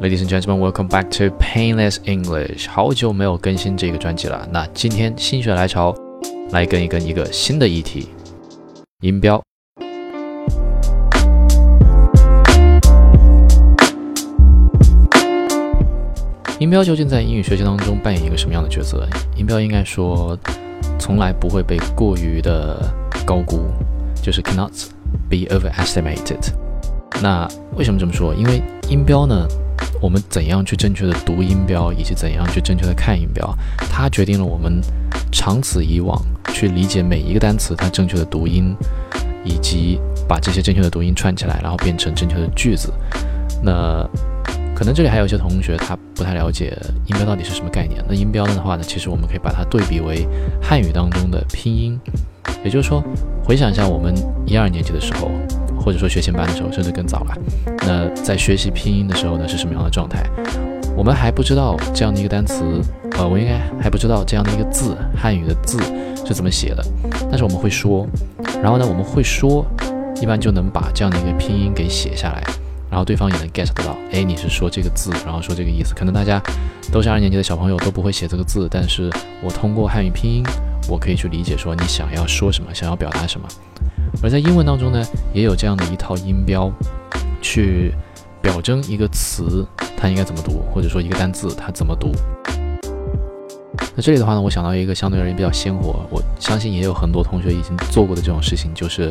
Ladies and gentlemen, welcome back to Painless English。好久没有更新这个专辑了，那今天心血来潮，来跟一跟一个新的议题——音标。音标究竟在英语学习当中扮演一个什么样的角色？音标应该说，从来不会被过于的高估，就是 cannot be overestimated。那为什么这么说？因为音标呢？我们怎样去正确的读音标，以及怎样去正确的看音标，它决定了我们长此以往去理解每一个单词它正确的读音，以及把这些正确的读音串起来，然后变成正确的句子。那可能这里还有一些同学他不太了解音标到底是什么概念。那音标的话呢，其实我们可以把它对比为汉语当中的拼音，也就是说，回想一下我们一二年级的时候。或者说学前班的时候，甚至更早了。那在学习拼音的时候呢，是什么样的状态？我们还不知道这样的一个单词，呃，我应该还不知道这样的一个字，汉语的字是怎么写的。但是我们会说，然后呢，我们会说，一般就能把这样的一个拼音给写下来，然后对方也能 get 得到，哎，你是说这个字，然后说这个意思。可能大家都是二年级的小朋友，都不会写这个字，但是我通过汉语拼音，我可以去理解说你想要说什么，想要表达什么。而在英文当中呢，也有这样的一套音标，去表征一个词它应该怎么读，或者说一个单字它怎么读。那这里的话呢，我想到一个相对而言比较鲜活，我相信也有很多同学已经做过的这种事情，就是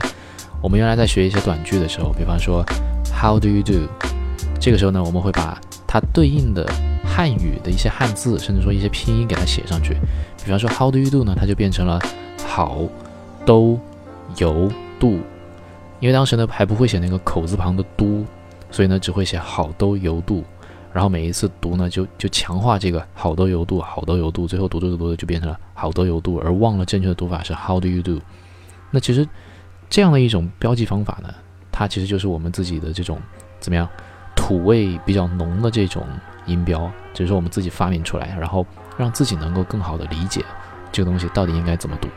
我们原来在学一些短句的时候，比方说 How do you do？这个时候呢，我们会把它对应的汉语的一些汉字，甚至说一些拼音给它写上去。比方说 How do you do 呢，它就变成了好都有。度，因为当时呢还不会写那个口字旁的都，所以呢只会写好都油度，然后每一次读呢就就强化这个好都油度，好都油度，最后读着读着就变成了好都油度，而忘了正确的读法是 How do you do？那其实这样的一种标记方法呢，它其实就是我们自己的这种怎么样土味比较浓的这种音标，只是我们自己发明出来，然后让自己能够更好的理解这个东西到底应该怎么读。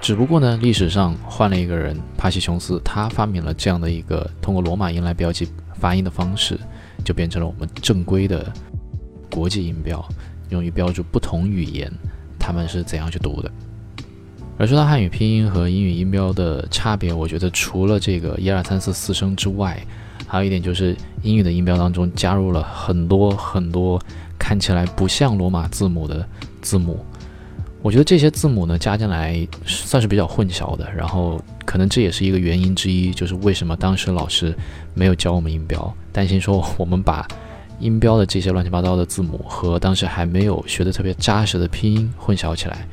只不过呢，历史上换了一个人，帕西琼斯，他发明了这样的一个通过罗马音来标记发音的方式，就变成了我们正规的国际音标，用于标注不同语言他们是怎样去读的。而说到汉语拼音和英语音标的差别，我觉得除了这个一二三四四声之外，还有一点就是英语的音标当中加入了很多很多看起来不像罗马字母的字母。我觉得这些字母呢加进来算是比较混淆的，然后可能这也是一个原因之一，就是为什么当时老师没有教我们音标，担心说我们把音标的这些乱七八糟的字母和当时还没有学的特别扎实的拼音混淆起来。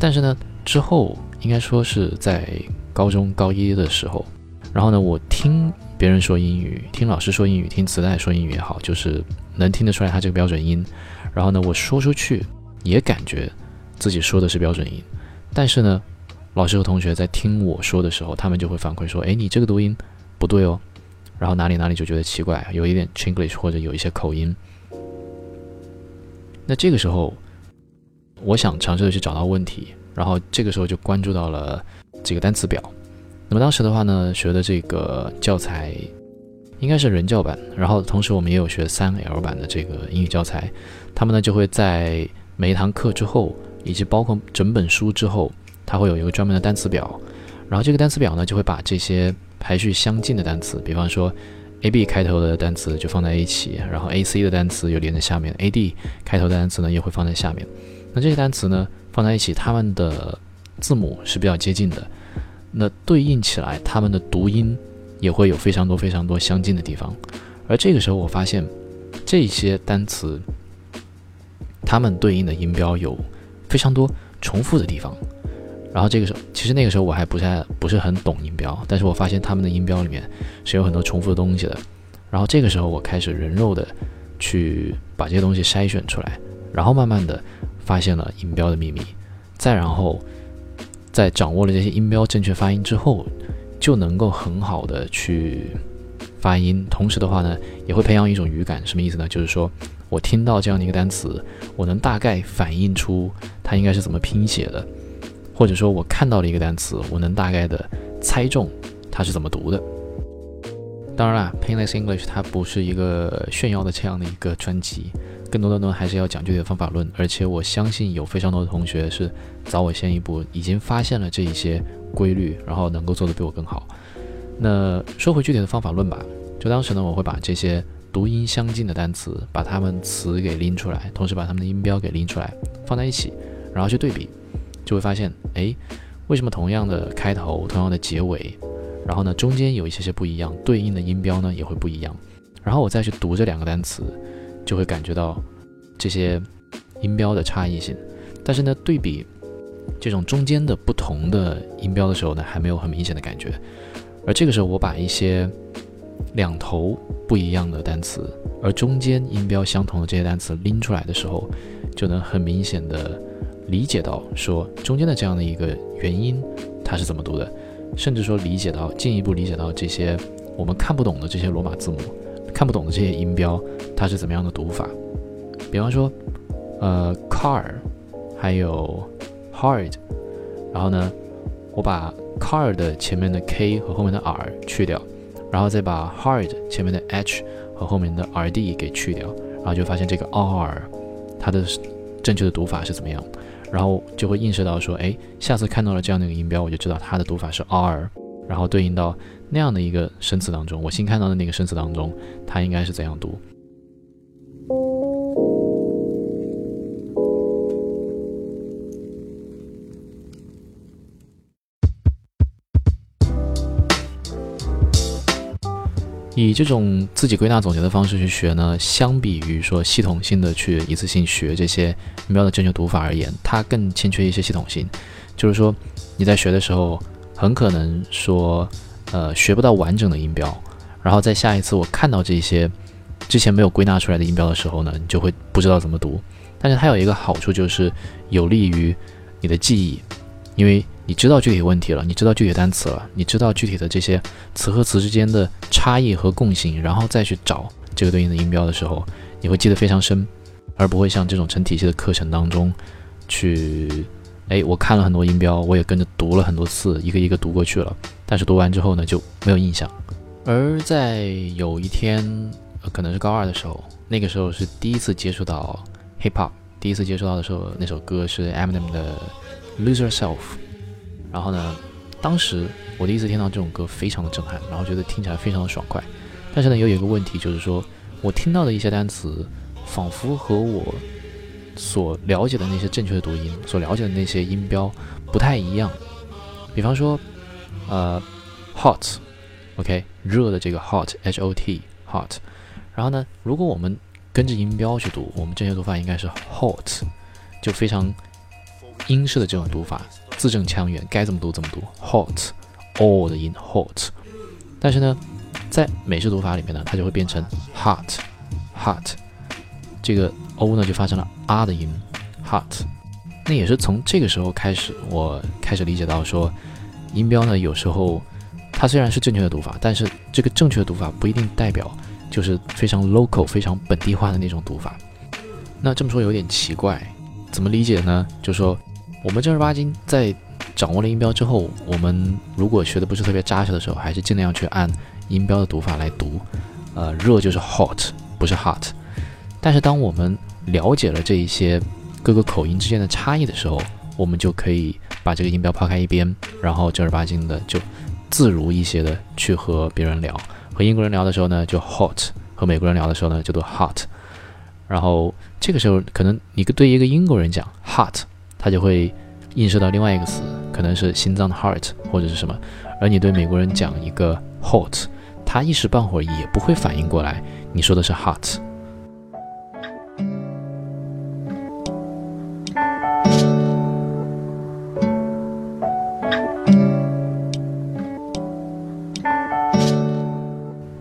但是呢，之后应该说是在高中高一的时候，然后呢，我听别人说英语，听老师说英语，听磁带说英语也好，就是能听得出来他这个标准音，然后呢，我说出去。也感觉自己说的是标准音，但是呢，老师和同学在听我说的时候，他们就会反馈说：“哎，你这个读音不对哦。”然后哪里哪里就觉得奇怪，有一点 Chinglish 或者有一些口音。那这个时候，我想尝试的去找到问题，然后这个时候就关注到了这个单词表。那么当时的话呢，学的这个教材应该是人教版，然后同时我们也有学三 L 版的这个英语教材，他们呢就会在每一堂课之后，以及包括整本书之后，它会有一个专门的单词表，然后这个单词表呢，就会把这些排序相近的单词，比方说 A B 开头的单词就放在一起，然后 A C 的单词又连在下面，A D 开头的单词呢也会放在下面。那这些单词呢放在一起，它们的字母是比较接近的，那对应起来，它们的读音也会有非常多非常多相近的地方。而这个时候，我发现这些单词。它们对应的音标有非常多重复的地方，然后这个时候，其实那个时候我还不太不是很懂音标，但是我发现他们的音标里面是有很多重复的东西的，然后这个时候我开始人肉的去把这些东西筛选出来，然后慢慢的发现了音标的秘密，再然后在掌握了这些音标正确发音之后，就能够很好的去发音，同时的话呢，也会培养一种语感，什么意思呢？就是说。我听到这样的一个单词，我能大概反映出它应该是怎么拼写的，或者说，我看到了一个单词，我能大概的猜中它是怎么读的。当然啦，Painless English 它不是一个炫耀的这样的一个专辑，更多的呢还是要讲具体的方法论。而且我相信有非常多的同学是早我先一步，已经发现了这一些规律，然后能够做得比我更好。那说回具体的方法论吧，就当时呢，我会把这些读音相近的单词，把它们词给拎出来，同时把它们的音标给拎出来，放在一起，然后去对比，就会发现，哎，为什么同样的开头，同样的结尾？然后呢，中间有一些些不一样，对应的音标呢也会不一样。然后我再去读这两个单词，就会感觉到这些音标的差异性。但是呢，对比这种中间的不同的音标的时候呢，还没有很明显的感觉。而这个时候，我把一些两头不一样的单词，而中间音标相同的这些单词拎出来的时候，就能很明显的理解到说中间的这样的一个原因，它是怎么读的。甚至说理解到进一步理解到这些我们看不懂的这些罗马字母，看不懂的这些音标，它是怎么样的读法？比方说，呃，car，还有 hard，然后呢，我把 car 的前面的 k 和后面的 r 去掉，然后再把 hard 前面的 h 和后面的 rd 给去掉，然后就发现这个 r 它的正确的读法是怎么样？然后就会映射到说，哎，下次看到了这样的一个音标，我就知道它的读法是 r，然后对应到那样的一个生词当中，我新看到的那个生词当中，它应该是怎样读。以这种自己归纳总结的方式去学呢，相比于说系统性的去一次性学这些音标的正确读法而言，它更欠缺一些系统性。就是说你在学的时候，很可能说，呃，学不到完整的音标，然后在下一次我看到这些之前没有归纳出来的音标的时候呢，你就会不知道怎么读。但是它有一个好处，就是有利于你的记忆，因为。你知道具体问题了，你知道具体单词了，你知道具体的这些词和词之间的差异和共性，然后再去找这个对应的音标的时候，你会记得非常深，而不会像这种成体系的课程当中去，哎，我看了很多音标，我也跟着读了很多次，一个一个读过去了，但是读完之后呢就没有印象。而在有一天，可能是高二的时候，那个时候是第一次接触到 hip hop，第一次接触到的时候，那首歌是 Eminem 的 Lose Yourself。然后呢，当时我第一次听到这种歌，非常的震撼，然后觉得听起来非常的爽快。但是呢，又有一个问题，就是说我听到的一些单词，仿佛和我所了解的那些正确的读音，所了解的那些音标不太一样。比方说，呃，hot，OK，热的这个 hot，H O T，hot。然后呢，如果我们跟着音标去读，我们正确读法应该是 hot，就非常英式的这种读法。字正腔圆，该怎么读怎么读，hot，all 的音 hot，但是呢，在美式读法里面呢，它就会变成 hot，hot，这个 o 呢就发生了 r 的音，hot，那也是从这个时候开始，我开始理解到说，音标呢有时候它虽然是正确的读法，但是这个正确的读法不一定代表就是非常 local、非常本地化的那种读法。那这么说有点奇怪，怎么理解呢？就说。我们正儿八经在掌握了音标之后，我们如果学的不是特别扎实的时候，还是尽量去按音标的读法来读。呃，热就是 hot，不是 hot。但是当我们了解了这一些各个口音之间的差异的时候，我们就可以把这个音标抛开一边，然后正儿八经的就自如一些的去和别人聊。和英国人聊的时候呢，就 hot；和美国人聊的时候呢，就读 hot。然后这个时候，可能你对一个英国人讲 hot。它就会映射到另外一个词，可能是心脏的 heart 或者是什么，而你对美国人讲一个 hot，他一时半会儿也不会反应过来你说的是 hot。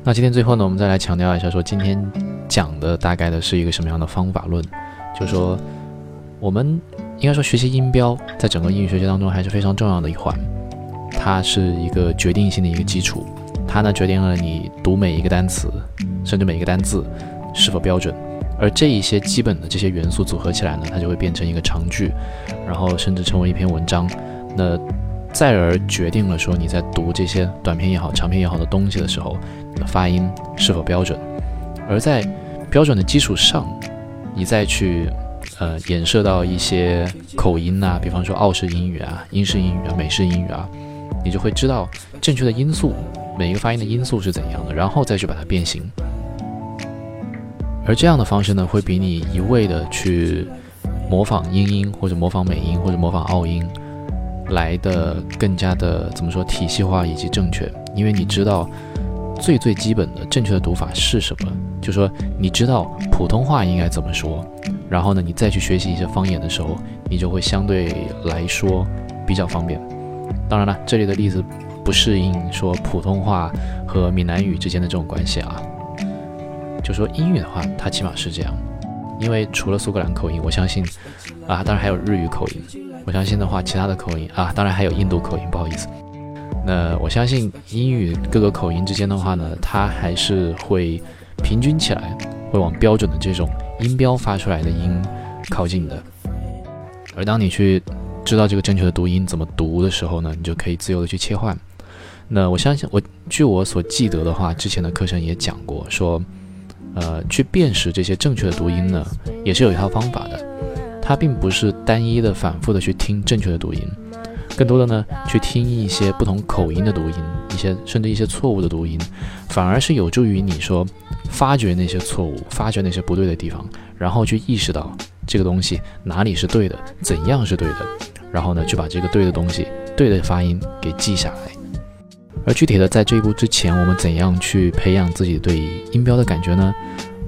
那今天最后呢，我们再来强调一下，说今天讲的大概的是一个什么样的方法论，就是说我们。应该说，学习音标在整个英语学习当中还是非常重要的一环，它是一个决定性的一个基础，它呢决定了你读每一个单词，甚至每一个单字是否标准，而这一些基本的这些元素组合起来呢，它就会变成一个长句，然后甚至成为一篇文章。那再而决定了说你在读这些短篇也好、长篇也好的东西的时候，你的发音是否标准。而在标准的基础上，你再去呃衍射到一些口音呐，比方说澳式英语啊、英式英语啊、美式英语啊，你就会知道正确的音素，每一个发音的音素是怎样的，然后再去把它变形。而这样的方式呢，会比你一味的去模仿英音或者模仿美音或者模仿澳音来的更加的怎么说体系化以及正确，因为你知道最最基本的正确的读法是什么，就说你知道普通话应该怎么说，然后呢，你再去学习一些方言的时候，你就会相对来说比较方便。当然了，这里的例子不适应说普通话和闽南语之间的这种关系啊。就说英语的话，它起码是这样，因为除了苏格兰口音，我相信啊，当然还有日语口音。我相信的话，其他的口音啊，当然还有印度口音。不好意思，那我相信英语各个口音之间的话呢，它还是会平均起来，会往标准的这种音标发出来的音靠近的。而当你去知道这个正确的读音怎么读的时候呢，你就可以自由的去切换。那我相信，我据我所记得的话，之前的课程也讲过说。呃，去辨识这些正确的读音呢，也是有一套方法的。它并不是单一的、反复的去听正确的读音，更多的呢，去听一些不同口音的读音，一些甚至一些错误的读音，反而是有助于你说发掘那些错误、发掘那些不对的地方，然后去意识到这个东西哪里是对的，怎样是对的，然后呢，去把这个对的东西、对的发音给记下来。而具体的，在这一步之前，我们怎样去培养自己对音标的感觉呢？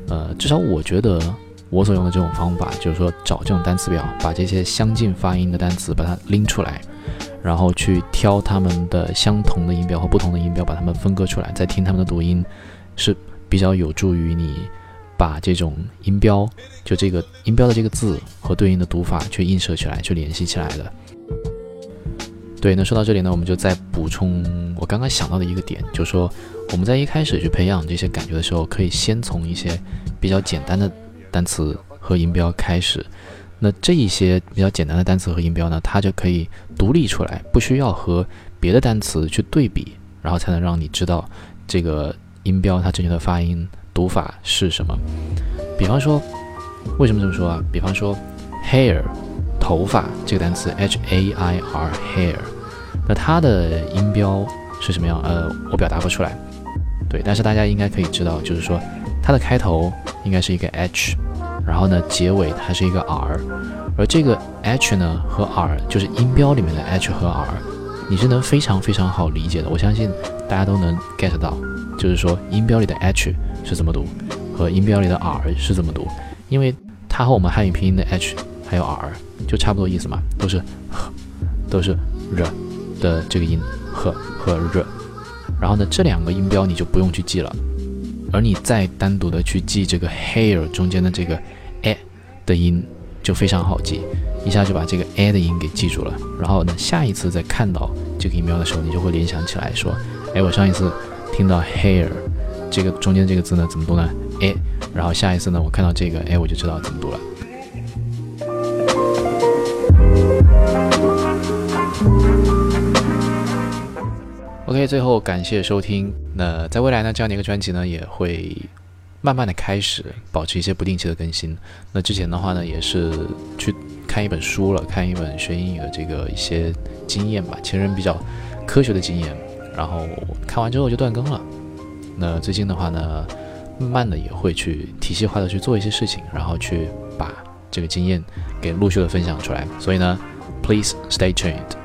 呃，至少我觉得我所用的这种方法，就是说找这种单词表，把这些相近发音的单词把它拎出来，然后去挑它们的相同的音标和不同的音标，把它们分割出来，再听它们的读音，是比较有助于你把这种音标，就这个音标的这个字和对应的读法去映射起来，去联系起来的。对，那说到这里呢，我们就再补充我刚刚想到的一个点，就是说我们在一开始去培养这些感觉的时候，可以先从一些比较简单的单词和音标开始。那这一些比较简单的单词和音标呢，它就可以独立出来，不需要和别的单词去对比，然后才能让你知道这个音标它正确的发音读法是什么。比方说，为什么这么说啊？比方说，hair。头发这个单词 h a i r hair，那它的音标是什么样？呃，我表达不出来。对，但是大家应该可以知道，就是说它的开头应该是一个 h，然后呢结尾它是一个 r，而这个 h 呢和 r 就是音标里面的 h 和 r，你是能非常非常好理解的。我相信大家都能 get 到，就是说音标里的 h 是怎么读，和音标里的 r 是怎么读，因为它和我们汉语拼音的 h 还有 r。就差不多意思嘛，都是呵，都是 r 的这个音，呵和 r，。然后呢，这两个音标你就不用去记了，而你再单独的去记这个 hair 中间的这个 a 的音，就非常好记，一下就把这个 a 的音给记住了。然后呢，下一次再看到这个音标的时候，你就会联想起来说，哎，我上一次听到 hair 这个中间这个字呢，怎么读呢？a。然后下一次呢，我看到这个，哎，我就知道怎么读了。最后感谢收听。那在未来呢，这样的一个专辑呢，也会慢慢的开始保持一些不定期的更新。那之前的话呢，也是去看一本书了，看一本学英语的这个一些经验吧，前人比较科学的经验。然后看完之后就断更了。那最近的话呢，慢慢的也会去体系化的去做一些事情，然后去把这个经验给陆续的分享出来。所以呢，Please stay tuned。